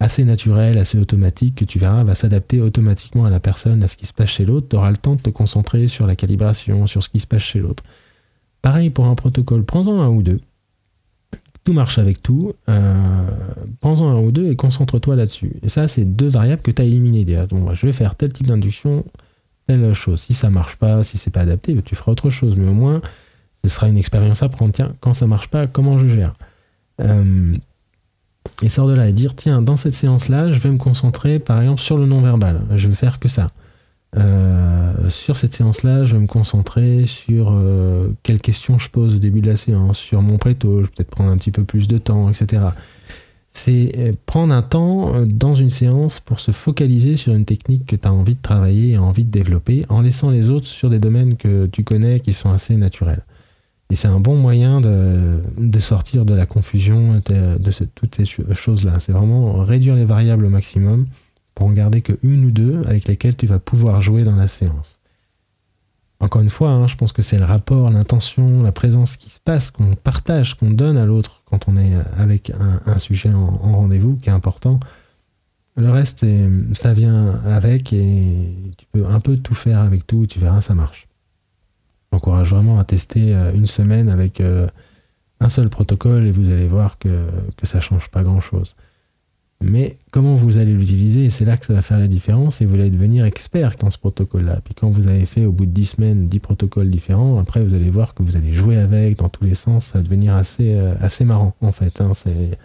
assez naturel, assez automatique, que tu verras va s'adapter automatiquement à la personne, à ce qui se passe chez l'autre. Tu auras le temps de te concentrer sur la calibration, sur ce qui se passe chez l'autre. Pareil pour un protocole, prends-en un ou deux tout marche avec tout, euh, prends-en un ou deux et concentre-toi là-dessus. Et ça, c'est deux variables que tu as éliminées déjà. Je vais faire tel type d'induction, telle chose. Si ça marche pas, si c'est pas adapté, bah, tu feras autre chose. Mais au moins, ce sera une expérience à prendre. Tiens, quand ça marche pas, comment je gère? Euh, Et sort de là et dire, tiens, dans cette séance-là, je vais me concentrer, par exemple, sur le non-verbal. Je vais faire que ça. Euh, sur cette séance-là, je vais me concentrer sur euh, quelles questions je pose au début de la séance, sur mon préto, je vais peut-être prendre un petit peu plus de temps, etc. C'est euh, prendre un temps dans une séance pour se focaliser sur une technique que tu as envie de travailler et envie de développer, en laissant les autres sur des domaines que tu connais qui sont assez naturels. Et c'est un bon moyen de, sortir de la confusion de, toutes ces choses-là. C'est vraiment réduire les variables au maximum pour en garder que une ou deux avec lesquelles tu vas pouvoir jouer dans la séance. Encore une fois, hein, je pense que c'est le rapport, l'intention, la présence qui se passe, qu'on partage, qu'on donne à l'autre quand on est avec un, sujet en, rendez-vous qui est important. Le reste, ça vient avec et tu peux un peu tout faire avec tout, tu verras, ça marche. J'encourage vraiment à tester euh, une semaine avec euh, un seul protocole et vous allez voir que, que ça change pas grand-chose. Mais comment vous allez l'utiliser, c'est là que ça va faire la différence et vous allez devenir expert dans ce protocole-là. Puis quand vous avez fait au bout de 10 semaines 10 protocoles différents, après vous allez voir que vous allez jouer avec dans tous les sens, ça va devenir assez, euh, assez marrant en fait. Hein. Il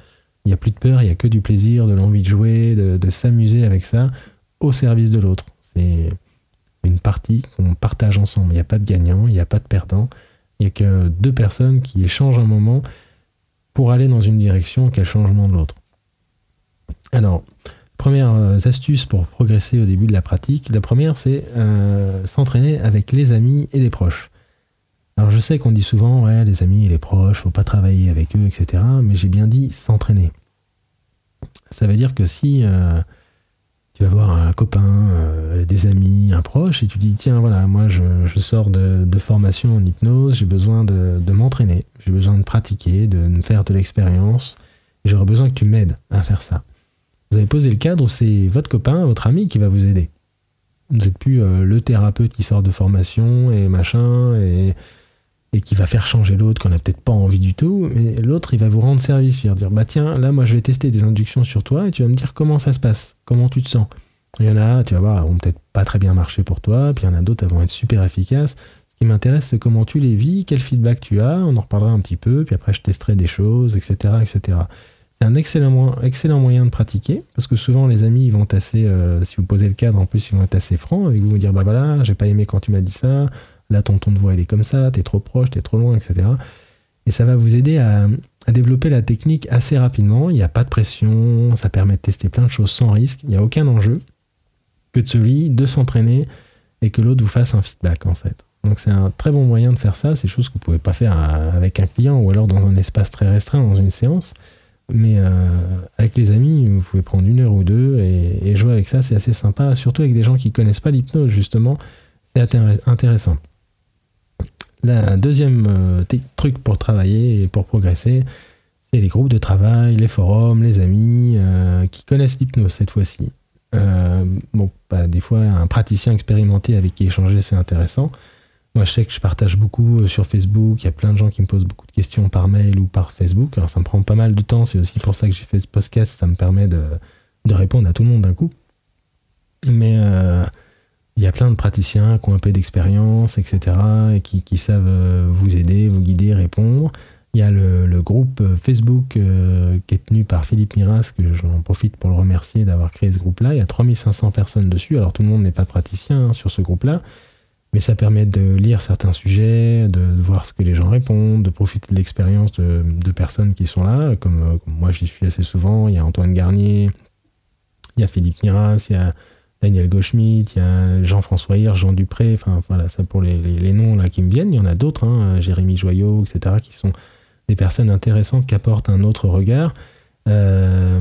n'y a plus de peur, il n'y a que du plaisir, de l'envie de jouer, de, s'amuser avec ça au service de l'autre. Une partie qu'on partage ensemble. Il n'y a pas de gagnant, il n'y a pas de perdant. Il n'y a que deux personnes qui échangent un moment pour aller dans une direction, quel changement de l'autre. Alors, première euh, astuce pour progresser au début de la pratique, la première c'est euh, s'entraîner avec les amis et les proches. Alors je sais qu'on dit souvent, ouais, les amis et les proches, faut pas travailler avec eux, etc. Mais j'ai bien dit s'entraîner. Ça veut dire que si euh, un copain, des amis, un proche, et tu dis, tiens, voilà, moi je, sors de, formation en hypnose, j'ai besoin de, m'entraîner, j'ai besoin de pratiquer, de faire de l'expérience, j'aurais besoin que tu m'aides à faire ça. Vous avez posé le cadre c'est votre copain, votre ami qui va vous aider. Vous n'êtes plus euh, le thérapeute qui sort de formation et machin et, qui va faire changer l'autre qu'on n'a peut-être pas envie du tout, mais l'autre il va vous rendre service, il va dire bah tiens là moi je vais tester des inductions sur toi et tu vas me dire comment ça se passe, comment tu te sens. Il y en a, tu vas voir, vont peut-être pas très bien marcher pour toi, puis il y en a d'autres, elles vont être super efficaces. Ce qui m'intéresse, c'est comment tu les vis, quel feedback tu as, on en reparlera un petit peu, puis après je testerai des choses, etc. etc. C'est un excellent, excellent moyen de pratiquer, parce que souvent les amis, ils vont être assez, euh, si vous posez le cadre, en plus, ils vont être assez francs avec vous, vous dire, bah voilà, j'ai pas aimé quand tu m'as dit ça, là ton ton de voix, il est comme ça, t'es trop proche, t'es trop loin, etc. Et ça va vous aider à, développer la technique assez rapidement, il n'y a pas de pression, ça permet de tester plein de choses sans risque, il n'y a aucun enjeu que de celui de s'entraîner et que l'autre vous fasse un feedback en fait. Donc c'est un très bon moyen de faire ça, c'est chose que vous ne pouvez pas faire avec un client ou alors dans un espace très restreint dans une séance. Mais euh, avec les amis, vous pouvez prendre une heure ou deux et, jouer avec ça, c'est assez sympa, surtout avec des gens qui connaissent pas l'hypnose justement, c'est intéressant. La deuxième euh, truc pour travailler et pour progresser, c'est les groupes de travail, les forums, les amis euh, qui connaissent l'hypnose cette fois-ci. Euh, bon, bah, des fois, un praticien expérimenté avec qui échanger, c'est intéressant. Moi, je sais que je partage beaucoup sur Facebook. Il y a plein de gens qui me posent beaucoup de questions par mail ou par Facebook. Alors, ça me prend pas mal de temps. C'est aussi pour ça que j'ai fait ce podcast. Ça me permet de, répondre à tout le monde d'un coup. Mais euh, il y a plein de praticiens qui ont un peu d'expérience, etc., et qui, savent vous aider, vous guider, répondre. Il y a le, groupe euh, Facebook euh, qui est tenu par Philippe Miras, que j'en profite pour le remercier d'avoir créé ce groupe-là. Il y a 3500 personnes dessus. Alors tout le monde n'est pas praticien hein, sur ce groupe-là, mais ça permet de lire certains sujets, de, voir ce que les gens répondent, de profiter de l'expérience de, personnes qui sont là, comme, euh, moi j'y suis assez souvent. Il y a Antoine Garnier, il y a Philippe Miras, il y a Daniel Goschmidt, il y a Jean-François Hirsch, Jean Dupré, enfin voilà, ça pour les, noms là qui me viennent. Il y en a d'autres, hein, Jérémy Joyot, etc., qui sont des personnes intéressantes qui apportent un autre regard. Euh,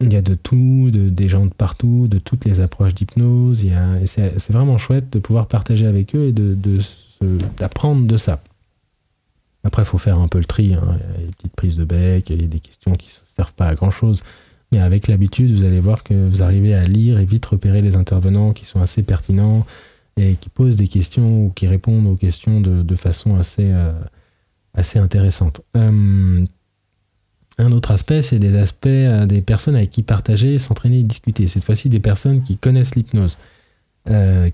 il y a de tout, de, des gens de partout, de toutes les approches d'hypnose. C'est vraiment chouette de pouvoir partager avec eux et d'apprendre de, de, ça. Après, il faut faire un peu le tri. Hein. Il y a des petites prises de bec, il y a des questions qui ne servent pas à grand-chose. Mais avec l'habitude, vous allez voir que vous arrivez à lire et vite repérer les intervenants qui sont assez pertinents et qui posent des questions ou qui répondent aux questions de, façon assez, euh, assez intéressante. Euh, un autre aspect, c'est des aspects euh, des personnes avec qui partager, s'entraîner et discuter. Cette fois-ci, des personnes qui connaissent l'hypnose,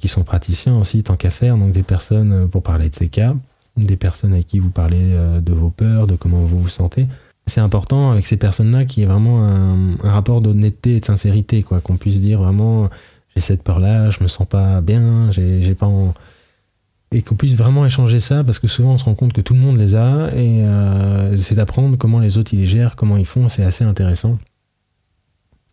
qui sont praticiens aussi, tant qu'à faire, donc des personnes pour parler de ces cas, des personnes avec qui vous parlez de vos peurs, de comment vous vous sentez. C'est important avec ces personnes-là qu'il y ait vraiment un, rapport d'honnêteté et de sincérité, quoi, qu'on puisse dire vraiment j'ai cette peur-là, je me sens pas bien, j'ai pas et qu'on puisse vraiment échanger ça parce que souvent on se rend compte que tout le monde les a et euh, c'est d'apprendre comment les autres ils les gèrent, comment ils font, c'est assez intéressant.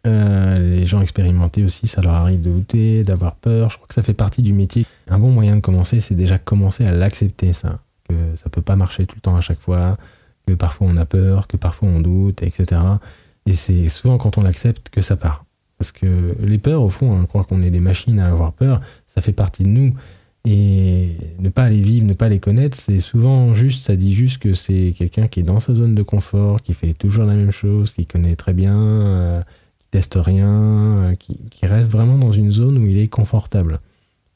Euh, les gens expérimentés aussi, ça leur arrive de douter, d'avoir peur. Je crois que ça fait partie du métier. Un bon moyen de commencer, c'est déjà commencer à l'accepter, ça. Que ça peut pas marcher tout le temps à chaque fois, que parfois on a peur, que parfois on doute, etc. Et c'est souvent quand on l'accepte que ça part. Parce que les peurs, au fond, on croit qu'on est des machines à avoir peur, ça fait partie de nous. Et ne pas les vivre, ne pas les connaître, c'est souvent juste, ça dit juste que c'est quelqu'un qui est dans sa zone de confort, qui fait toujours la même chose, qui connaît très bien, euh, qui teste rien, euh, qui, reste vraiment dans une zone où il est confortable.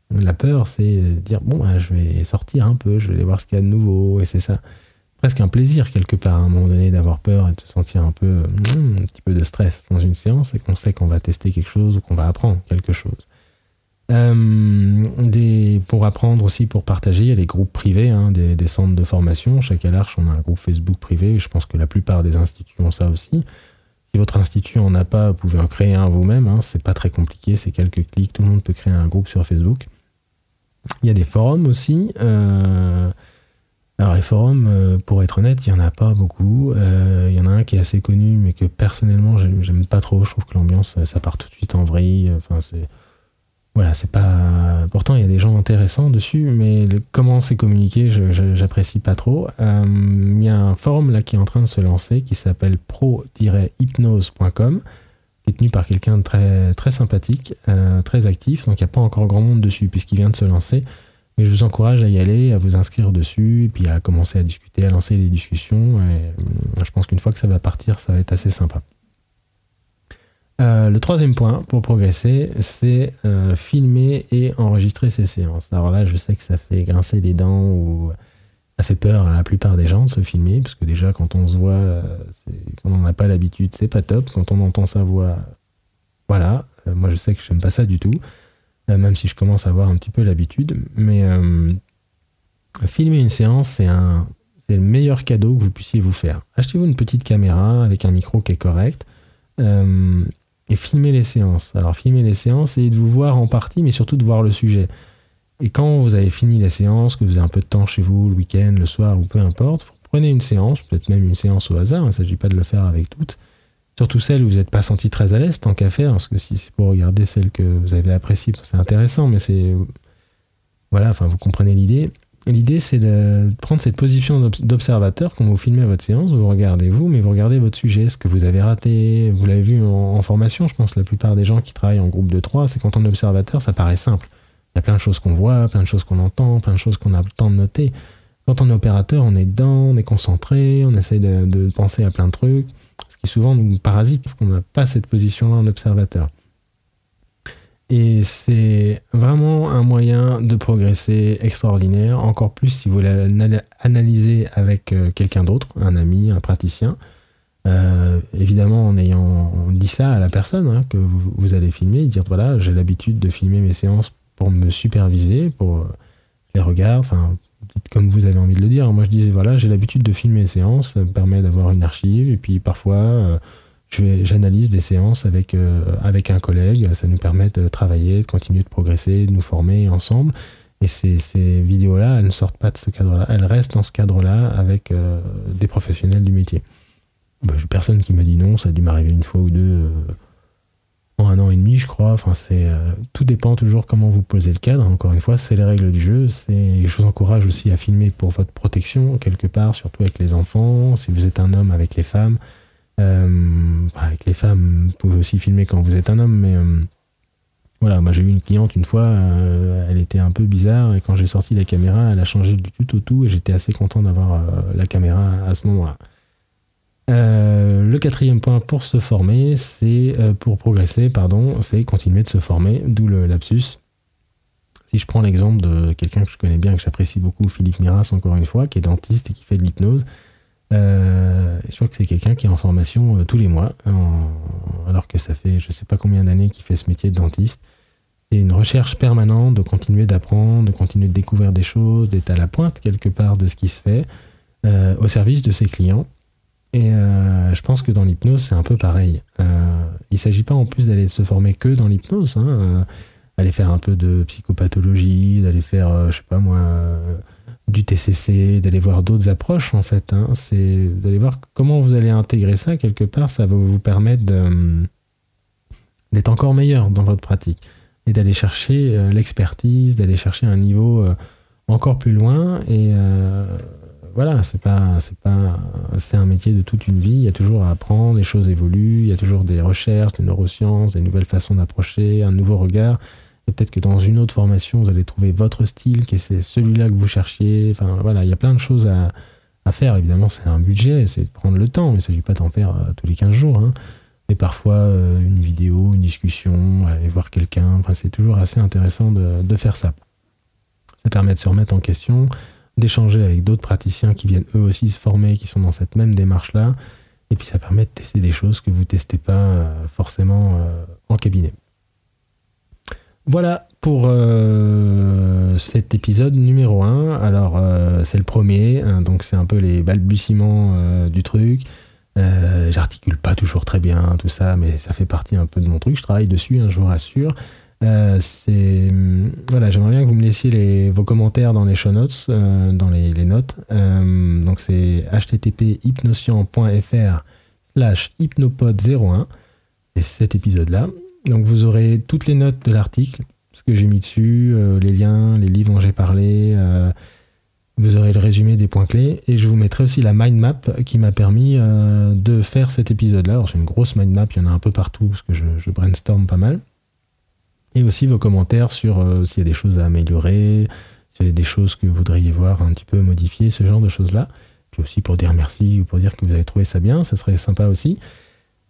La peur, c'est dire bon, bah, je vais sortir un peu, je vais aller voir ce qu'il y a de nouveau, et c'est ça. Presque un plaisir quelque part à un moment donné d'avoir peur et de se sentir un peu, hmm, un petit peu de stress dans une séance et qu'on sait qu'on va tester quelque chose ou qu'on va apprendre quelque chose. Euh, pour apprendre aussi, pour partager, il y a les groupes privés, hein, des, centres de formation. Chaque Alarche, on a un groupe Facebook privé. Je pense que la plupart des instituts ont ça aussi. Si votre institut en a pas, vous pouvez en créer un vous-même. Hein, c'est pas très compliqué, c'est quelques clics. Tout le monde peut créer un groupe sur Facebook. Il y a des forums aussi. Euh, alors les forums, euh, pour être honnête, il n'y en a pas beaucoup. il y en a un qui est assez connu, mais que personnellement, j'aime pas trop. Je trouve que l'ambiance, ça part tout de suite en vrille. Enfin, voilà, c'est pas. Pourtant, il y a des gens intéressants dessus, mais comment c'est communiqué, j'apprécie pas trop. Euh, il y a un forum là qui est en train de se lancer qui s'appelle pro-hypnose.com, qui est tenu par quelqu'un de très, très sympathique, euh, très actif. Donc, il n'y a pas encore grand monde dessus puisqu'il vient de se lancer. Mais je vous encourage à y aller, à vous inscrire dessus, et puis à commencer à discuter, à lancer les discussions. Et euh, je pense qu'une fois que ça va partir, ça va être assez sympa. Euh, le troisième point pour progresser, c'est euh, filmer et enregistrer ses séances. Alors là, je sais que ça fait grincer les dents ou ça fait peur à la plupart des gens de se filmer, parce que déjà, quand on se voit, quand on n'a pas l'habitude, c'est pas top. Quand on entend sa voix, voilà. moi, je sais que je n'aime pas ça du tout, même si je commence à avoir un petit peu l'habitude. Mais filmer une séance, c'est le meilleur cadeau que vous puissiez vous faire. Achetez-vous une petite caméra avec un micro qui est correct et filmez les séances. Alors, filmer les séances et de vous voir en partie, mais surtout de voir le sujet. Et quand vous avez fini la séance, que vous avez un peu de temps chez vous, le week-end, le soir ou peu importe, prenez une séance, peut-être même une séance au hasard, il ne s'agit pas de le faire avec toutes, surtout celles où vous n'êtes pas senti très à l'aise tant qu'à faire, parce que si c'est pour regarder celles que vous avez appréciées, c'est intéressant, mais c'est... Voilà, enfin vous comprenez l'idée. L'idée c'est de prendre cette position d'observateur quand vous filmez votre séance, vous regardez vous, mais vous regardez votre sujet, ce que vous avez raté, vous l'avez vu en, formation, je pense la plupart des gens qui travaillent en groupe de trois, c'est quand on est observateur, ça paraît simple. Il y a plein de choses qu'on voit, plein de choses qu'on entend, plein de choses qu'on a le temps de noter. Quand on est opérateur, on est dedans, on est concentré, on essaye de, penser à plein de trucs, qui souvent nous parasite parce qu'on n'a pas cette position-là en observateur. Et c'est vraiment un moyen de progresser extraordinaire, encore plus si vous l'analysez avec euh, quelqu'un d'autre, un ami, un praticien. Euh, évidemment, en ayant dit ça à la personne hein, que vous, vous, allez filmer, dire voilà, j'ai l'habitude de filmer mes séances pour me superviser, pour euh, les regards, enfin, comme vous avez envie de le dire. Moi, je disais, voilà, j'ai l'habitude de filmer les séances, ça me permet d'avoir une archive, et puis parfois, euh, j'analyse des séances avec, euh, avec un collègue, ça nous permet de travailler, de continuer de progresser, de nous former ensemble. Et ces, ces vidéos-là, elles ne sortent pas de ce cadre-là, elles restent dans ce cadre-là avec des professionnels du métier. J'ai personne qui m'a dit non, ça a dû m'arriver une fois ou deux un an et demi, je crois. Enfin, c'est euh, tout dépend toujours comment vous posez le cadre. Encore une fois, c'est les règles du jeu. C'est, je vous encourage aussi à filmer pour votre protection quelque part, surtout avec les enfants. Si vous êtes un homme, avec les femmes. Euh, avec les femmes, vous pouvez aussi filmer quand vous êtes un homme, mais euh, voilà, moi j'ai eu une cliente une fois, elle était un peu bizarre et quand j'ai sorti la caméra, elle a changé du tout au tout et j'étais assez content d'avoir la caméra à ce moment-là. Euh, le quatrième point pour se former, c'est euh, pour progresser, pardon, c'est continuer de se former, d'où le lapsus. Si je prends l'exemple de quelqu'un que je connais bien, que j'apprécie beaucoup, Philippe Miras, encore une fois, qui est dentiste et qui fait de l'hypnose, euh, je crois que c'est quelqu'un qui est en formation tous les mois, alors que ça fait je ne sais pas combien d'années qu'il fait ce métier de dentiste. C'est une recherche permanente de continuer d'apprendre, de continuer de découvrir des choses, d'être à la pointe quelque part de ce qui se fait, au service de ses clients. Et euh, je pense que dans l'hypnose, c'est un peu pareil. Euh, il ne s'agit pas en plus d'aller se former que dans l'hypnose, hein, euh, aller faire un peu de psychopathologie, d'aller faire, je sais pas moi, du TCC, d'aller voir d'autres approches en fait. Hein. c'est d'aller voir comment vous allez intégrer ça quelque part. Ça va vous permettre d'être encore meilleur dans votre pratique et d'aller chercher l'expertise, d'aller chercher un niveau encore plus loin et voilà, c'est pas, c'est pas, c'est un métier de toute une vie. Il y a toujours à apprendre, les choses évoluent, il y a toujours des recherches, des neurosciences, des nouvelles façons d'approcher, un nouveau regard. Et peut-être que dans une autre formation, vous allez trouver votre style, qui est celui-là que vous cherchiez. Enfin, voilà, il y a plein de choses à, faire. Évidemment, c'est un budget, c'est de prendre le temps. Il ne s'agit pas d'en faire euh, tous les 15 jours. Hein. Mais parfois, euh, une vidéo, une discussion, aller voir quelqu'un. Enfin, c'est toujours assez intéressant de faire ça. Ça permet de se remettre en question, d'échanger avec d'autres praticiens qui viennent eux aussi se former, qui sont dans cette même démarche-là. Et puis ça permet de tester des choses que vous ne testez pas euh, forcément euh, en cabinet. Voilà pour euh, cet épisode numéro 1. Alors c'est le premier, hein, donc c'est un peu les balbutiements du truc. J'articule pas toujours très bien tout ça, mais ça fait partie un peu de mon truc. Je travaille dessus, hein, je vous rassure. Euh, voilà, j'aimerais bien que vous me laissiez les, vos commentaires dans les show notes, euh, dans les, notes. Euh, donc c'est http hypnotian.fr slash hypnopod01. C'est cet épisode-là. Donc vous aurez toutes les notes de l'article, ce que j'ai mis dessus, les liens, les livres dont j'ai parlé. vous aurez le résumé des points clés et je vous mettrai aussi la mind map qui m'a permis de faire cet épisode-là. Alors c'est une grosse mind map, il y en a un peu partout parce que je, je brainstorm pas mal. Et aussi vos commentaires sur euh, s'il y a des choses à améliorer, s'il y a des choses que vous voudriez voir un petit peu modifiées, ce genre de choses-là. Puis aussi pour dire merci ou pour dire que vous avez trouvé ça bien, ce serait sympa aussi.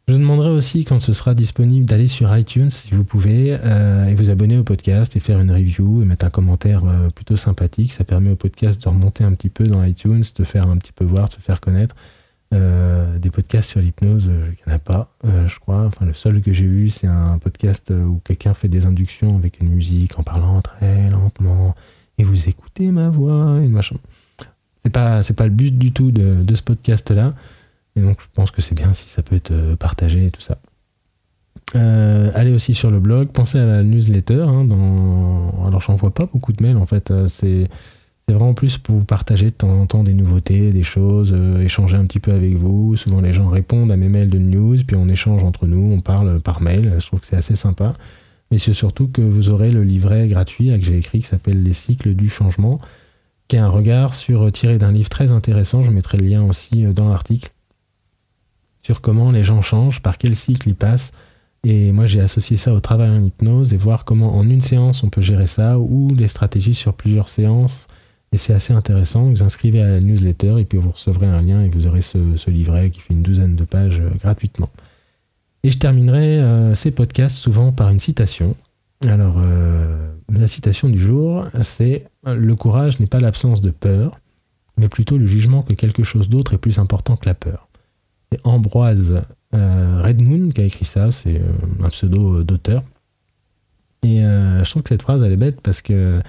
Je demanderai aussi quand ce sera disponible d'aller sur iTunes si vous pouvez euh, et vous abonner au podcast et faire une review et mettre un commentaire euh, plutôt sympathique. Ça permet au podcast de remonter un petit peu dans iTunes, de faire un petit peu voir, de se faire connaître. Des podcasts sur l'hypnose, il n'y en a pas, je crois. Enfin, le seul que j'ai vu, c'est un podcast où quelqu'un fait des inductions avec une musique en parlant très lentement et vous écoutez ma voix et machin. C'est pas, c'est pas le but du tout de, ce podcast-là. Et donc, je pense que c'est bien si ça peut être partagé et tout ça. Euh, allez aussi sur le blog, pensez à la newsletter. Hein, dans... Alors, j'en vois pas beaucoup de mails en fait. Euh, c'est vraiment plus pour partager de temps en temps des nouveautés, des choses, euh, échanger un petit peu avec vous. Souvent, les gens répondent à mes mails de news, puis on échange entre nous, on parle par mail. Je trouve que c'est assez sympa. Mais c'est surtout que vous aurez le livret gratuit que j'ai écrit qui s'appelle Les cycles du changement, qui est un regard sur tiré d'un livre très intéressant. Je mettrai le lien aussi dans l'article sur comment les gens changent, par quel cycle ils passent et moi, j'ai associé ça au travail en hypnose et voir comment en une séance on peut gérer ça ou les stratégies sur plusieurs séances. Et c'est assez intéressant. Vous inscrivez à la newsletter et puis vous recevrez un lien et vous aurez ce, livret qui fait une douzaine de pages euh, gratuitement. Et je terminerai euh, ces podcasts souvent par une citation. Alors, euh, la citation du jour, c'est Le courage n'est pas l'absence de peur, mais plutôt le jugement que quelque chose d'autre est plus important que la peur. C'est Ambroise euh, Red Moon qui a écrit ça, c'est un pseudo d'auteur. Et je trouve que cette phrase, elle est bête parce que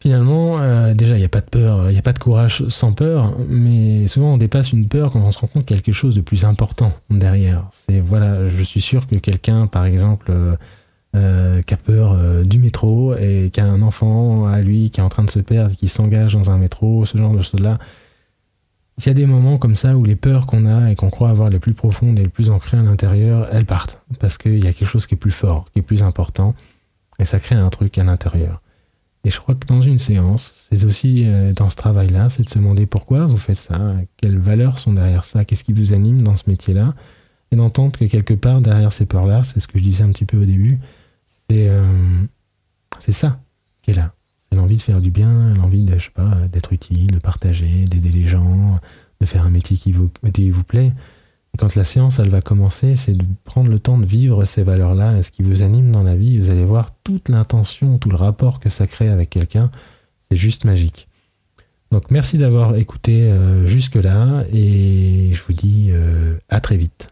finalement, déjà, il n'y a pas de peur, il n'y a pas de courage sans peur, mais souvent on dépasse une peur quand on se rend compte quelque chose de plus important derrière. C'est voilà, je suis sûr que quelqu'un, par exemple, qui a peur du métro et qui a un enfant à lui qui est en train de se perdre, qui s'engage dans un métro, ce genre de choses-là, il y a des moments comme ça où les peurs qu'on a et qu'on croit avoir les plus profondes et les plus ancrées à l'intérieur, elles partent. Parce qu'il y a quelque chose qui est plus fort, qui est plus important. Et ça crée un truc à l'intérieur. Et je crois que dans une séance, c'est aussi euh, dans ce travail-là, c'est de se demander pourquoi vous faites ça, quelles valeurs sont derrière ça, qu'est-ce qui vous anime dans ce métier-là, et d'entendre que quelque part derrière ces peurs-là, c'est ce que je disais un petit peu au début, c'est euh, ça qui est là. C'est l'envie de faire du bien, l'envie de, pas, d'être utile, de partager, d'aider les gens, de faire un métier qui vous plaît. Quand la séance, elle va commencer, c'est de prendre le temps de vivre ces valeurs-là, ce qui vous anime dans la vie. Vous allez voir toute l'intention, tout le rapport que ça crée avec quelqu'un. C'est juste magique. Donc merci d'avoir écouté euh, jusque-là et je vous dis euh, à très vite.